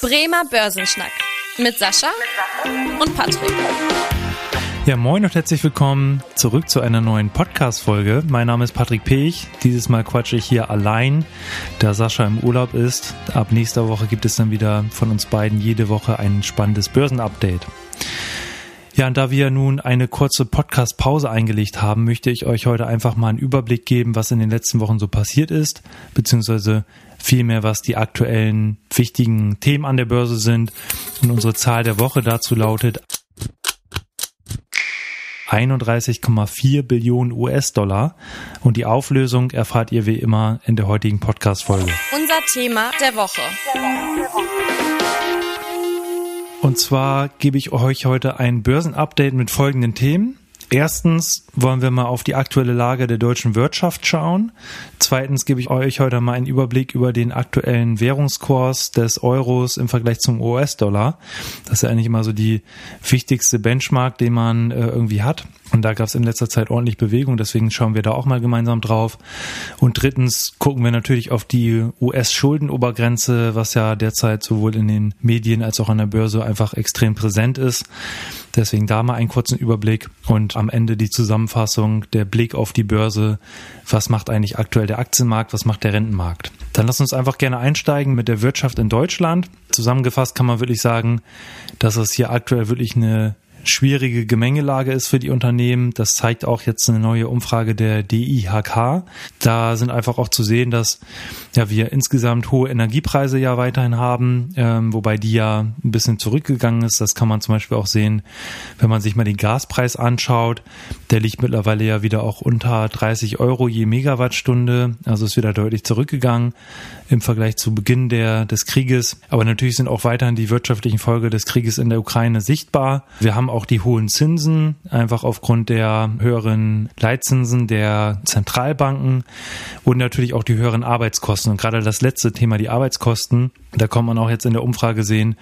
Bremer Börsenschnack mit Sascha und Patrick. Ja, moin und herzlich willkommen zurück zu einer neuen Podcast-Folge. Mein Name ist Patrick Pech. Dieses Mal quatsche ich hier allein, da Sascha im Urlaub ist. Ab nächster Woche gibt es dann wieder von uns beiden jede Woche ein spannendes Börsenupdate. Ja, und da wir nun eine kurze Podcast-Pause eingelegt haben, möchte ich euch heute einfach mal einen Überblick geben, was in den letzten Wochen so passiert ist, beziehungsweise vielmehr, was die aktuellen wichtigen Themen an der Börse sind. Und unsere Zahl der Woche dazu lautet 31,4 Billionen US-Dollar. Und die Auflösung erfahrt ihr wie immer in der heutigen Podcast-Folge. Unser Thema der Woche. Und zwar gebe ich euch heute ein Börsenupdate mit folgenden Themen. Erstens wollen wir mal auf die aktuelle Lage der deutschen Wirtschaft schauen. Zweitens gebe ich euch heute mal einen Überblick über den aktuellen Währungskurs des Euros im Vergleich zum US-Dollar. Das ist ja eigentlich immer so die wichtigste Benchmark, den man äh, irgendwie hat. Und da gab es in letzter Zeit ordentlich Bewegung, deswegen schauen wir da auch mal gemeinsam drauf. Und drittens gucken wir natürlich auf die US-Schuldenobergrenze, was ja derzeit sowohl in den Medien als auch an der Börse einfach extrem präsent ist. Deswegen da mal einen kurzen Überblick und am Ende die Zusammenfassung, der Blick auf die Börse. Was macht eigentlich aktuell der Aktienmarkt? Was macht der Rentenmarkt? Dann lass uns einfach gerne einsteigen mit der Wirtschaft in Deutschland. Zusammengefasst kann man wirklich sagen, dass es hier aktuell wirklich eine schwierige Gemengelage ist für die Unternehmen. Das zeigt auch jetzt eine neue Umfrage der DIHK. Da sind einfach auch zu sehen, dass ja wir insgesamt hohe Energiepreise ja weiterhin haben, ähm, wobei die ja ein bisschen zurückgegangen ist. Das kann man zum Beispiel auch sehen, wenn man sich mal den Gaspreis anschaut. Der liegt mittlerweile ja wieder auch unter 30 Euro je Megawattstunde. Also ist wieder deutlich zurückgegangen im Vergleich zu Beginn der, des Krieges. Aber natürlich sind auch weiterhin die wirtschaftlichen Folgen des Krieges in der Ukraine sichtbar. Wir haben auch die hohen Zinsen, einfach aufgrund der höheren Leitzinsen der Zentralbanken und natürlich auch die höheren Arbeitskosten. Und gerade das letzte Thema, die Arbeitskosten, da kann man auch jetzt in der Umfrage sehen,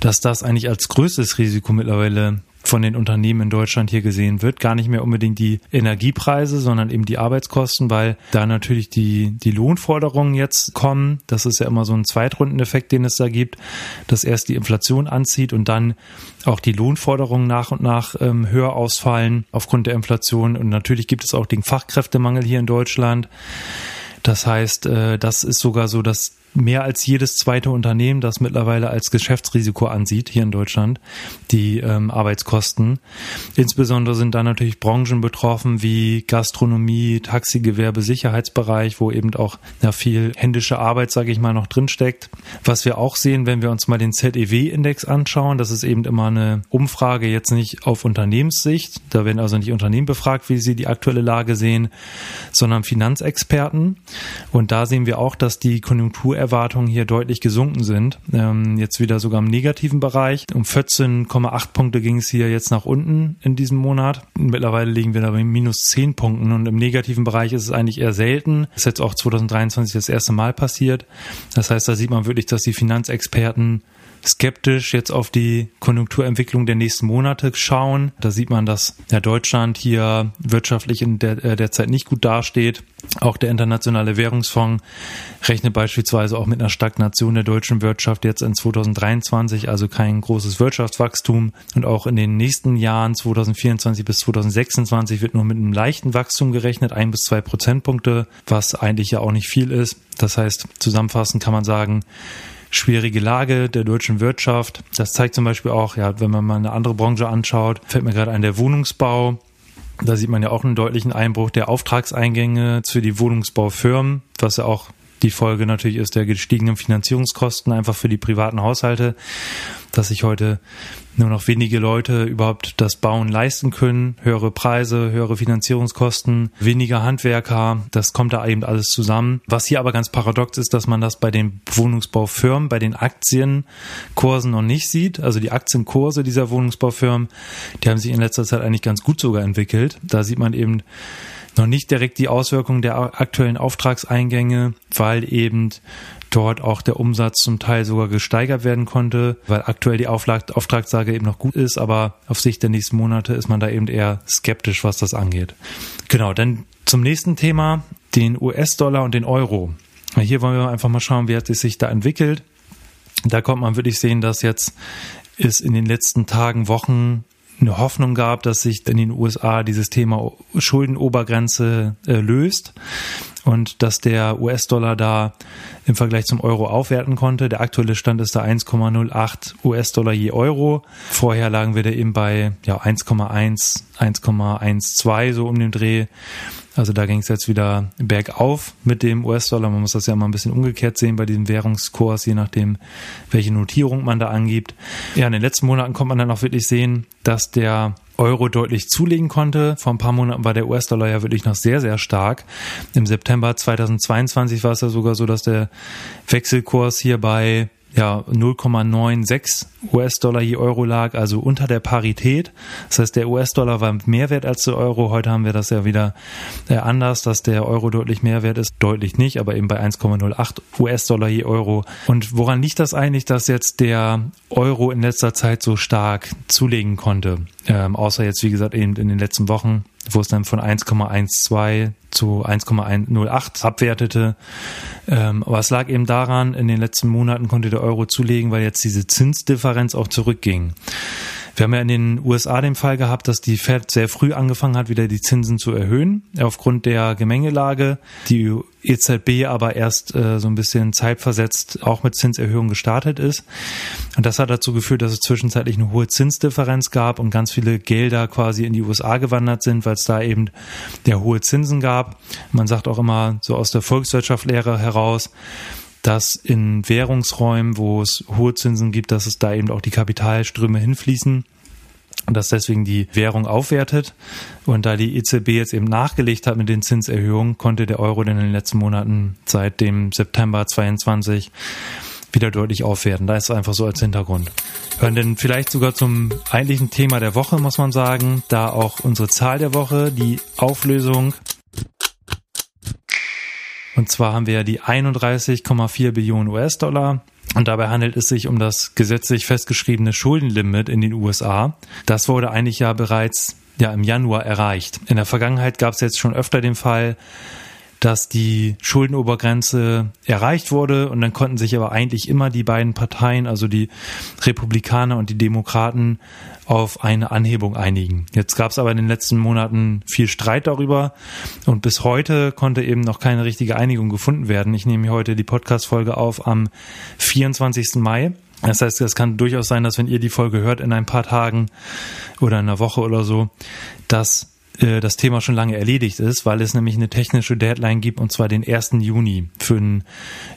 dass das eigentlich als größtes Risiko mittlerweile von den Unternehmen in Deutschland hier gesehen wird. Gar nicht mehr unbedingt die Energiepreise, sondern eben die Arbeitskosten, weil da natürlich die, die Lohnforderungen jetzt kommen. Das ist ja immer so ein Zweitrundeneffekt, den es da gibt, dass erst die Inflation anzieht und dann auch die Lohnforderungen nach und nach ähm, höher ausfallen aufgrund der Inflation. Und natürlich gibt es auch den Fachkräftemangel hier in Deutschland. Das heißt, äh, das ist sogar so, dass mehr als jedes zweite Unternehmen das mittlerweile als Geschäftsrisiko ansieht hier in Deutschland, die ähm, Arbeitskosten. Insbesondere sind da natürlich Branchen betroffen wie Gastronomie, Taxigewerbe, Sicherheitsbereich, wo eben auch ja, viel händische Arbeit, sage ich mal, noch drinsteckt. Was wir auch sehen, wenn wir uns mal den ZEW-Index anschauen, das ist eben immer eine Umfrage jetzt nicht auf Unternehmenssicht, da werden also nicht Unternehmen befragt, wie sie die aktuelle Lage sehen, sondern Finanzexperten. Und da sehen wir auch, dass die Konjunktur Erwartungen hier deutlich gesunken sind. Ähm, jetzt wieder sogar im negativen Bereich. Um 14,8 Punkte ging es hier jetzt nach unten in diesem Monat. Mittlerweile liegen wir da bei minus 10 Punkten und im negativen Bereich ist es eigentlich eher selten. Das ist jetzt auch 2023 das erste Mal passiert. Das heißt, da sieht man wirklich, dass die Finanzexperten skeptisch jetzt auf die Konjunkturentwicklung der nächsten Monate schauen. Da sieht man, dass ja, Deutschland hier wirtschaftlich in der, äh, der Zeit nicht gut dasteht. Auch der Internationale Währungsfonds rechnet beispielsweise auch mit einer Stagnation der deutschen Wirtschaft jetzt in 2023, also kein großes Wirtschaftswachstum. Und auch in den nächsten Jahren 2024 bis 2026 wird nur mit einem leichten Wachstum gerechnet, ein bis zwei Prozentpunkte, was eigentlich ja auch nicht viel ist. Das heißt, zusammenfassend kann man sagen, schwierige Lage der deutschen Wirtschaft. Das zeigt zum Beispiel auch, ja, wenn man mal eine andere Branche anschaut, fällt mir gerade ein der Wohnungsbau. Da sieht man ja auch einen deutlichen Einbruch der Auftragseingänge für die Wohnungsbaufirmen, was ja auch die Folge natürlich ist der gestiegenen Finanzierungskosten einfach für die privaten Haushalte, dass sich heute nur noch wenige Leute überhaupt das Bauen leisten können. Höhere Preise, höhere Finanzierungskosten, weniger Handwerker, das kommt da eben alles zusammen. Was hier aber ganz paradox ist, dass man das bei den Wohnungsbaufirmen, bei den Aktienkursen noch nicht sieht. Also die Aktienkurse dieser Wohnungsbaufirmen, die haben sich in letzter Zeit eigentlich ganz gut sogar entwickelt. Da sieht man eben, noch nicht direkt die Auswirkungen der aktuellen Auftragseingänge, weil eben dort auch der Umsatz zum Teil sogar gesteigert werden konnte, weil aktuell die Auftragslage eben noch gut ist, aber auf Sicht der nächsten Monate ist man da eben eher skeptisch, was das angeht. Genau, dann zum nächsten Thema, den US-Dollar und den Euro. Hier wollen wir einfach mal schauen, wie hat es sich da entwickelt. Da kommt man wirklich sehen, dass jetzt es in den letzten Tagen, Wochen eine Hoffnung gab, dass sich in den USA dieses Thema Schuldenobergrenze äh, löst und dass der US-Dollar da im Vergleich zum Euro aufwerten konnte. Der aktuelle Stand ist da 1,08 US-Dollar je Euro. Vorher lagen wir da eben bei ja, 1,1, 1,12 so um den Dreh. Also da ging es jetzt wieder bergauf mit dem US-Dollar. Man muss das ja mal ein bisschen umgekehrt sehen bei diesem Währungskurs, je nachdem, welche Notierung man da angibt. Ja, in den letzten Monaten kommt man dann auch wirklich sehen, dass der Euro deutlich zulegen konnte. Vor ein paar Monaten war der US-Dollar ja wirklich noch sehr, sehr stark. Im September 2022 war es ja sogar so, dass der Wechselkurs hier bei ja 0,96 US-Dollar je Euro lag, also unter der Parität. Das heißt, der US-Dollar war mehr wert als der Euro. Heute haben wir das ja wieder äh, anders, dass der Euro deutlich mehr wert ist. Deutlich nicht, aber eben bei 1,08 US-Dollar je Euro. Und woran liegt das eigentlich, dass jetzt der Euro in letzter Zeit so stark zulegen konnte? Ähm, außer jetzt, wie gesagt, eben in den letzten Wochen wo es dann von 1,12 zu 1,108 abwertete. Ähm, aber es lag eben daran, in den letzten Monaten konnte der Euro zulegen, weil jetzt diese Zinsdifferenz auch zurückging. Wir haben ja in den USA den Fall gehabt, dass die Fed sehr früh angefangen hat, wieder die Zinsen zu erhöhen, aufgrund der Gemengelage. Die EZB aber erst äh, so ein bisschen zeitversetzt auch mit Zinserhöhungen gestartet ist. Und das hat dazu geführt, dass es zwischenzeitlich eine hohe Zinsdifferenz gab und ganz viele Gelder quasi in die USA gewandert sind, weil es da eben der hohe Zinsen gab. Man sagt auch immer so aus der Volkswirtschaftslehre heraus, dass in Währungsräumen, wo es hohe Zinsen gibt, dass es da eben auch die Kapitalströme hinfließen und dass deswegen die Währung aufwertet. Und da die EZB jetzt eben nachgelegt hat mit den Zinserhöhungen, konnte der Euro in den letzten Monaten seit dem September 22 wieder deutlich aufwerten. Da ist es einfach so als Hintergrund. Hören denn vielleicht sogar zum eigentlichen Thema der Woche, muss man sagen, da auch unsere Zahl der Woche, die Auflösung und zwar haben wir ja die 31,4 Billionen US-Dollar. Und dabei handelt es sich um das gesetzlich festgeschriebene Schuldenlimit in den USA. Das wurde eigentlich ja bereits ja im Januar erreicht. In der Vergangenheit gab es jetzt schon öfter den Fall, dass die Schuldenobergrenze erreicht wurde und dann konnten sich aber eigentlich immer die beiden Parteien, also die Republikaner und die Demokraten, auf eine Anhebung einigen. Jetzt gab es aber in den letzten Monaten viel Streit darüber und bis heute konnte eben noch keine richtige Einigung gefunden werden. Ich nehme heute die Podcast-Folge auf am 24. Mai. Das heißt, es kann durchaus sein, dass wenn ihr die Folge hört in ein paar Tagen oder in einer Woche oder so, dass das Thema schon lange erledigt ist, weil es nämlich eine technische Deadline gibt und zwar den 1. Juni für einen,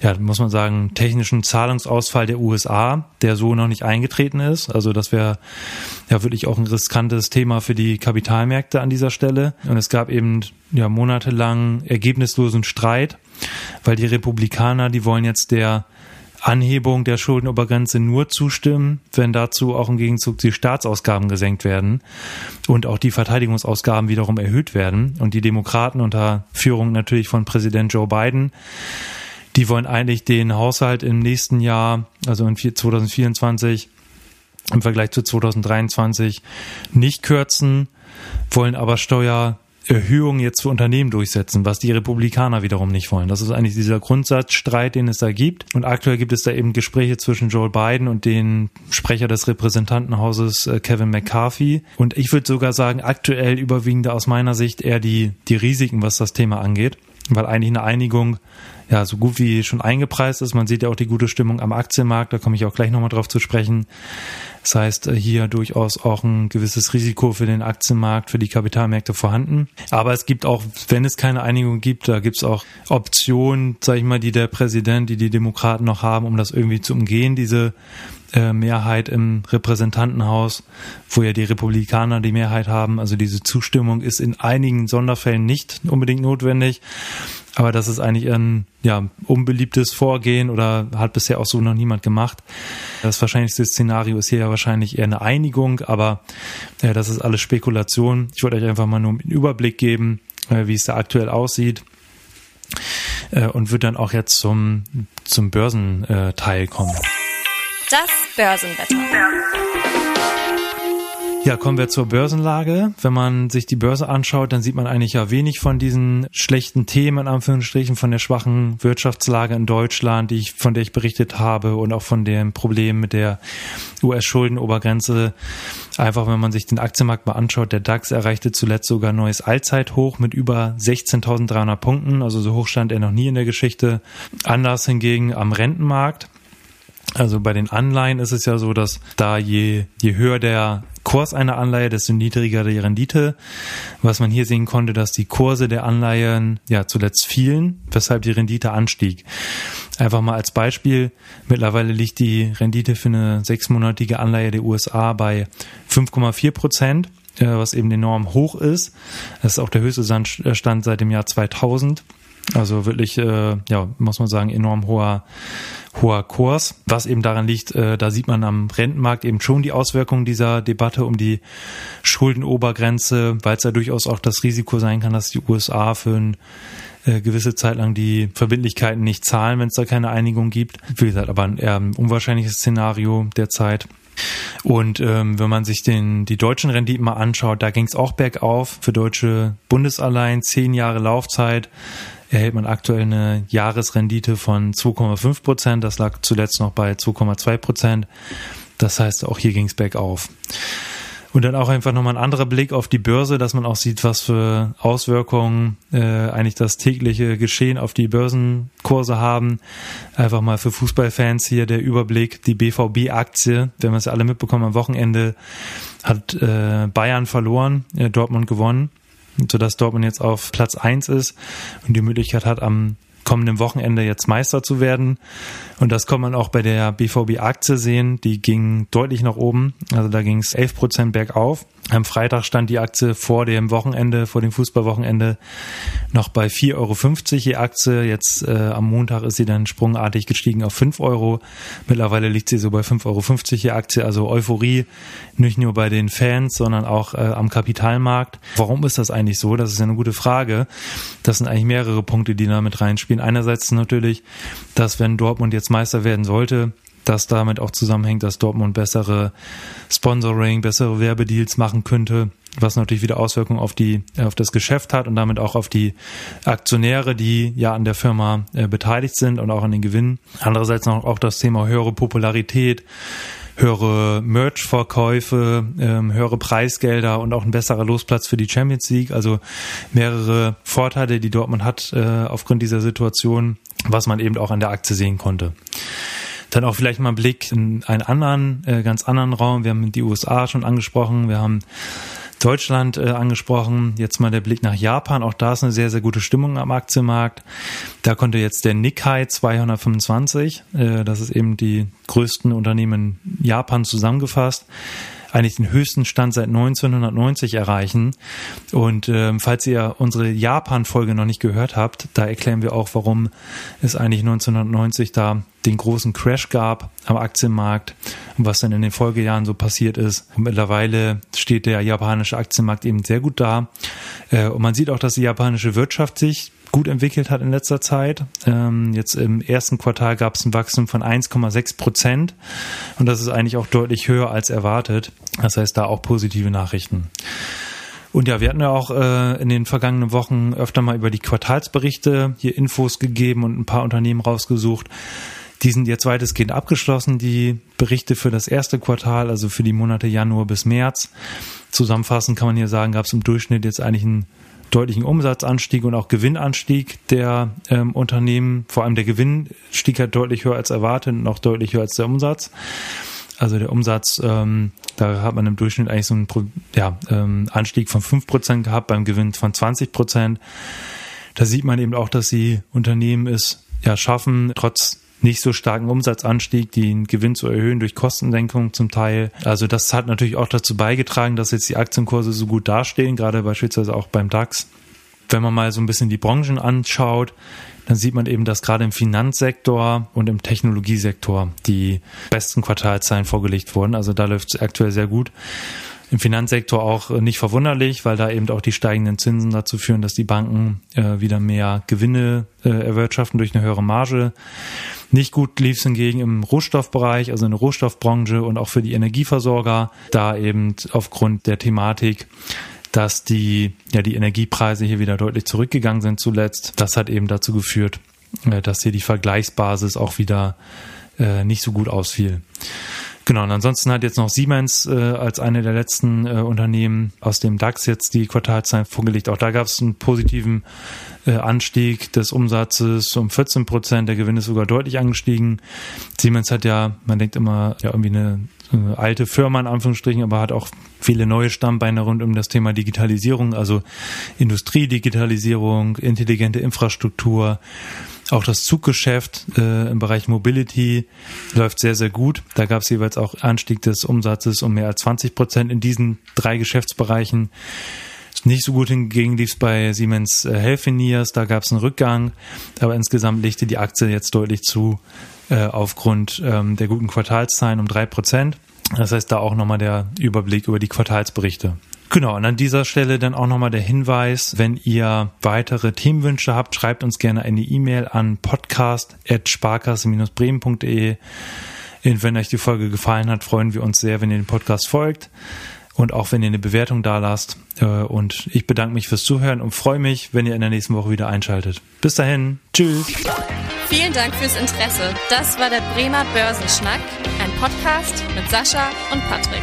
ja, muss man sagen, technischen Zahlungsausfall der USA, der so noch nicht eingetreten ist. Also das wäre ja wirklich auch ein riskantes Thema für die Kapitalmärkte an dieser Stelle. Und es gab eben ja monatelang ergebnislosen Streit, weil die Republikaner, die wollen jetzt der Anhebung der Schuldenobergrenze nur zustimmen, wenn dazu auch im Gegenzug die Staatsausgaben gesenkt werden und auch die Verteidigungsausgaben wiederum erhöht werden. Und die Demokraten unter Führung natürlich von Präsident Joe Biden, die wollen eigentlich den Haushalt im nächsten Jahr, also in 2024, im Vergleich zu 2023 nicht kürzen, wollen aber Steuer Erhöhungen jetzt für Unternehmen durchsetzen, was die Republikaner wiederum nicht wollen. Das ist eigentlich dieser Grundsatzstreit, den es da gibt. Und aktuell gibt es da eben Gespräche zwischen Joe Biden und den Sprecher des Repräsentantenhauses äh, Kevin McCarthy. Und ich würde sogar sagen, aktuell überwiegen da aus meiner Sicht eher die, die Risiken, was das Thema angeht, weil eigentlich eine Einigung ja, so gut wie schon eingepreist ist. Man sieht ja auch die gute Stimmung am Aktienmarkt, da komme ich auch gleich nochmal drauf zu sprechen. Das heißt, äh, hier durchaus auch ein gewisses Risiko für den Aktienmarkt, für die Kapitalmärkte vorhanden. Aber es gibt auch, wenn es keine Einigung gibt, da gibt es auch Optionen, sage ich mal, die der Präsident, die die Demokraten noch haben, um das irgendwie zu umgehen, diese äh, Mehrheit im Repräsentantenhaus, wo ja die Republikaner die Mehrheit haben. Also diese Zustimmung ist in einigen Sonderfällen nicht unbedingt notwendig. Aber das ist eigentlich ein ja, unbeliebtes Vorgehen oder hat bisher auch so noch niemand gemacht. Das wahrscheinlichste Szenario ist hier ja wahrscheinlich eher eine Einigung, aber äh, das ist alles Spekulation. Ich wollte euch einfach mal nur einen Überblick geben, äh, wie es da aktuell aussieht äh, und würde dann auch jetzt zum, zum Börsenteil kommen. Das Börsenwetter. Ja, kommen wir zur Börsenlage. Wenn man sich die Börse anschaut, dann sieht man eigentlich ja wenig von diesen schlechten Themen, in Anführungsstrichen, von der schwachen Wirtschaftslage in Deutschland, die ich, von der ich berichtet habe und auch von dem Problem mit der US-Schuldenobergrenze. Einfach, wenn man sich den Aktienmarkt mal anschaut, der DAX erreichte zuletzt sogar neues Allzeithoch mit über 16.300 Punkten. Also so hoch stand er noch nie in der Geschichte. Anders hingegen am Rentenmarkt. Also bei den Anleihen ist es ja so, dass da je, je höher der Kurs einer Anleihe, desto niedriger die Rendite. Was man hier sehen konnte, dass die Kurse der Anleihen ja zuletzt fielen, weshalb die Rendite anstieg. Einfach mal als Beispiel, mittlerweile liegt die Rendite für eine sechsmonatige Anleihe der USA bei 5,4 Prozent, äh, was eben enorm hoch ist. Das ist auch der höchste Stand seit dem Jahr 2000. Also wirklich, äh, ja, muss man sagen, enorm hoher hoher Kurs, was eben daran liegt, äh, da sieht man am Rentenmarkt eben schon die Auswirkungen dieser Debatte um die Schuldenobergrenze, weil es ja durchaus auch das Risiko sein kann, dass die USA für ein äh, gewisse Zeit lang die Verbindlichkeiten nicht zahlen, wenn es da keine Einigung gibt. Wie gesagt, aber ein eher unwahrscheinliches Szenario derzeit. Und ähm, wenn man sich den, die deutschen Renditen mal anschaut, da ging es auch bergauf für deutsche Bundesanleihen, zehn Jahre Laufzeit erhält man aktuell eine Jahresrendite von 2,5 Prozent. Das lag zuletzt noch bei 2,2 Prozent. Das heißt, auch hier ging es bergauf. Und dann auch einfach nochmal ein anderer Blick auf die Börse, dass man auch sieht, was für Auswirkungen äh, eigentlich das tägliche Geschehen auf die Börsenkurse haben. Einfach mal für Fußballfans hier der Überblick, die BVB-Aktie, wir haben es alle mitbekommen, am Wochenende hat äh, Bayern verloren, äh, Dortmund gewonnen sodass Dortmund jetzt auf Platz eins ist und die Möglichkeit hat, am kommenden Wochenende jetzt Meister zu werden. Und das kann man auch bei der BVB-Aktie sehen. Die ging deutlich nach oben. Also da ging es 11 Prozent bergauf. Am Freitag stand die Aktie vor dem Wochenende, vor dem Fußballwochenende noch bei 4,50 Euro je Aktie. Jetzt äh, am Montag ist sie dann sprungartig gestiegen auf 5 Euro. Mittlerweile liegt sie so bei 5,50 Euro je Aktie. Also Euphorie nicht nur bei den Fans, sondern auch äh, am Kapitalmarkt. Warum ist das eigentlich so? Das ist ja eine gute Frage. Das sind eigentlich mehrere Punkte, die da mit reinspielen. Einerseits natürlich, dass wenn Dortmund jetzt Meister werden sollte, das damit auch zusammenhängt, dass Dortmund bessere Sponsoring, bessere Werbedeals machen könnte, was natürlich wieder Auswirkungen auf die auf das Geschäft hat und damit auch auf die Aktionäre, die ja an der Firma äh, beteiligt sind und auch an den Gewinnen. Andererseits noch auch das Thema höhere Popularität, höhere Merch-Verkäufe, ähm, höhere Preisgelder und auch ein besserer Losplatz für die Champions League. Also mehrere Vorteile, die Dortmund hat äh, aufgrund dieser Situation, was man eben auch an der Aktie sehen konnte. Dann auch vielleicht mal ein Blick in einen anderen, äh, ganz anderen Raum. Wir haben die USA schon angesprochen. Wir haben Deutschland äh, angesprochen. Jetzt mal der Blick nach Japan. Auch da ist eine sehr, sehr gute Stimmung am Aktienmarkt. Da konnte jetzt der Nikkei 225, äh, das ist eben die größten Unternehmen Japan zusammengefasst, eigentlich den höchsten Stand seit 1990 erreichen. Und ähm, falls ihr unsere Japan-Folge noch nicht gehört habt, da erklären wir auch, warum es eigentlich 1990 da den großen Crash gab am Aktienmarkt und was dann in den Folgejahren so passiert ist. Und mittlerweile steht der japanische Aktienmarkt eben sehr gut da. Äh, und man sieht auch, dass die japanische Wirtschaft sich gut entwickelt hat in letzter Zeit. Ähm, jetzt im ersten Quartal gab es ein Wachstum von 1,6 Prozent und das ist eigentlich auch deutlich höher als erwartet. Das heißt, da auch positive Nachrichten. Und ja, wir hatten ja auch äh, in den vergangenen Wochen öfter mal über die Quartalsberichte hier Infos gegeben und ein paar Unternehmen rausgesucht. Die sind jetzt weitestgehend abgeschlossen, die Berichte für das erste Quartal, also für die Monate Januar bis März. Zusammenfassend kann man hier sagen, gab es im Durchschnitt jetzt eigentlich einen deutlichen Umsatzanstieg und auch Gewinnanstieg der ähm, Unternehmen. Vor allem der Gewinn stieg halt deutlich höher als erwartet und auch deutlich höher als der Umsatz. Also der Umsatz, ähm, da hat man im Durchschnitt eigentlich so einen ja, ähm, Anstieg von 5% gehabt, beim Gewinn von 20%. Da sieht man eben auch, dass die Unternehmen es ja schaffen, trotz nicht so starken Umsatzanstieg, den Gewinn zu erhöhen durch Kostensenkung zum Teil. Also das hat natürlich auch dazu beigetragen, dass jetzt die Aktienkurse so gut dastehen, gerade beispielsweise auch beim DAX. Wenn man mal so ein bisschen die Branchen anschaut, dann sieht man eben, dass gerade im Finanzsektor und im Technologiesektor die besten Quartalzahlen vorgelegt wurden. Also da läuft es aktuell sehr gut. Im Finanzsektor auch nicht verwunderlich, weil da eben auch die steigenden Zinsen dazu führen, dass die Banken äh, wieder mehr Gewinne äh, erwirtschaften durch eine höhere Marge. Nicht gut lief es hingegen im Rohstoffbereich, also in der Rohstoffbranche und auch für die Energieversorger, da eben aufgrund der Thematik dass die, ja, die Energiepreise hier wieder deutlich zurückgegangen sind zuletzt. Das hat eben dazu geführt, äh, dass hier die Vergleichsbasis auch wieder äh, nicht so gut ausfiel. Genau, und ansonsten hat jetzt noch Siemens äh, als eine der letzten äh, Unternehmen aus dem DAX jetzt die Quartalzahlen vorgelegt. Auch da gab es einen positiven äh, Anstieg des Umsatzes um 14 Prozent. Der Gewinn ist sogar deutlich angestiegen. Siemens hat ja, man denkt immer, ja irgendwie eine äh, alte Firma in Anführungsstrichen, aber hat auch viele neue Stammbeine rund um das Thema Digitalisierung, also Industriedigitalisierung, intelligente Infrastruktur, auch das Zuggeschäft äh, im Bereich Mobility läuft sehr, sehr gut. Da gab es jeweils auch Anstieg des Umsatzes um mehr als 20 Prozent in diesen drei Geschäftsbereichen. Nicht so gut hingegen lief es bei Siemens äh, Healthineers, da gab es einen Rückgang, aber insgesamt legte die Aktie jetzt deutlich zu äh, aufgrund ähm, der guten Quartalszahlen um drei Prozent. Das heißt, da auch nochmal der Überblick über die Quartalsberichte. Genau, und an dieser Stelle dann auch nochmal der Hinweis, wenn ihr weitere Themenwünsche habt, schreibt uns gerne eine E-Mail an podcast.sparkasse-bremen.de. Und wenn euch die Folge gefallen hat, freuen wir uns sehr, wenn ihr den Podcast folgt und auch wenn ihr eine Bewertung da lasst. Äh, und ich bedanke mich fürs Zuhören und freue mich, wenn ihr in der nächsten Woche wieder einschaltet. Bis dahin, tschüss. Vielen Dank fürs Interesse. Das war der Bremer Börsenschnack, ein Podcast mit Sascha und Patrick.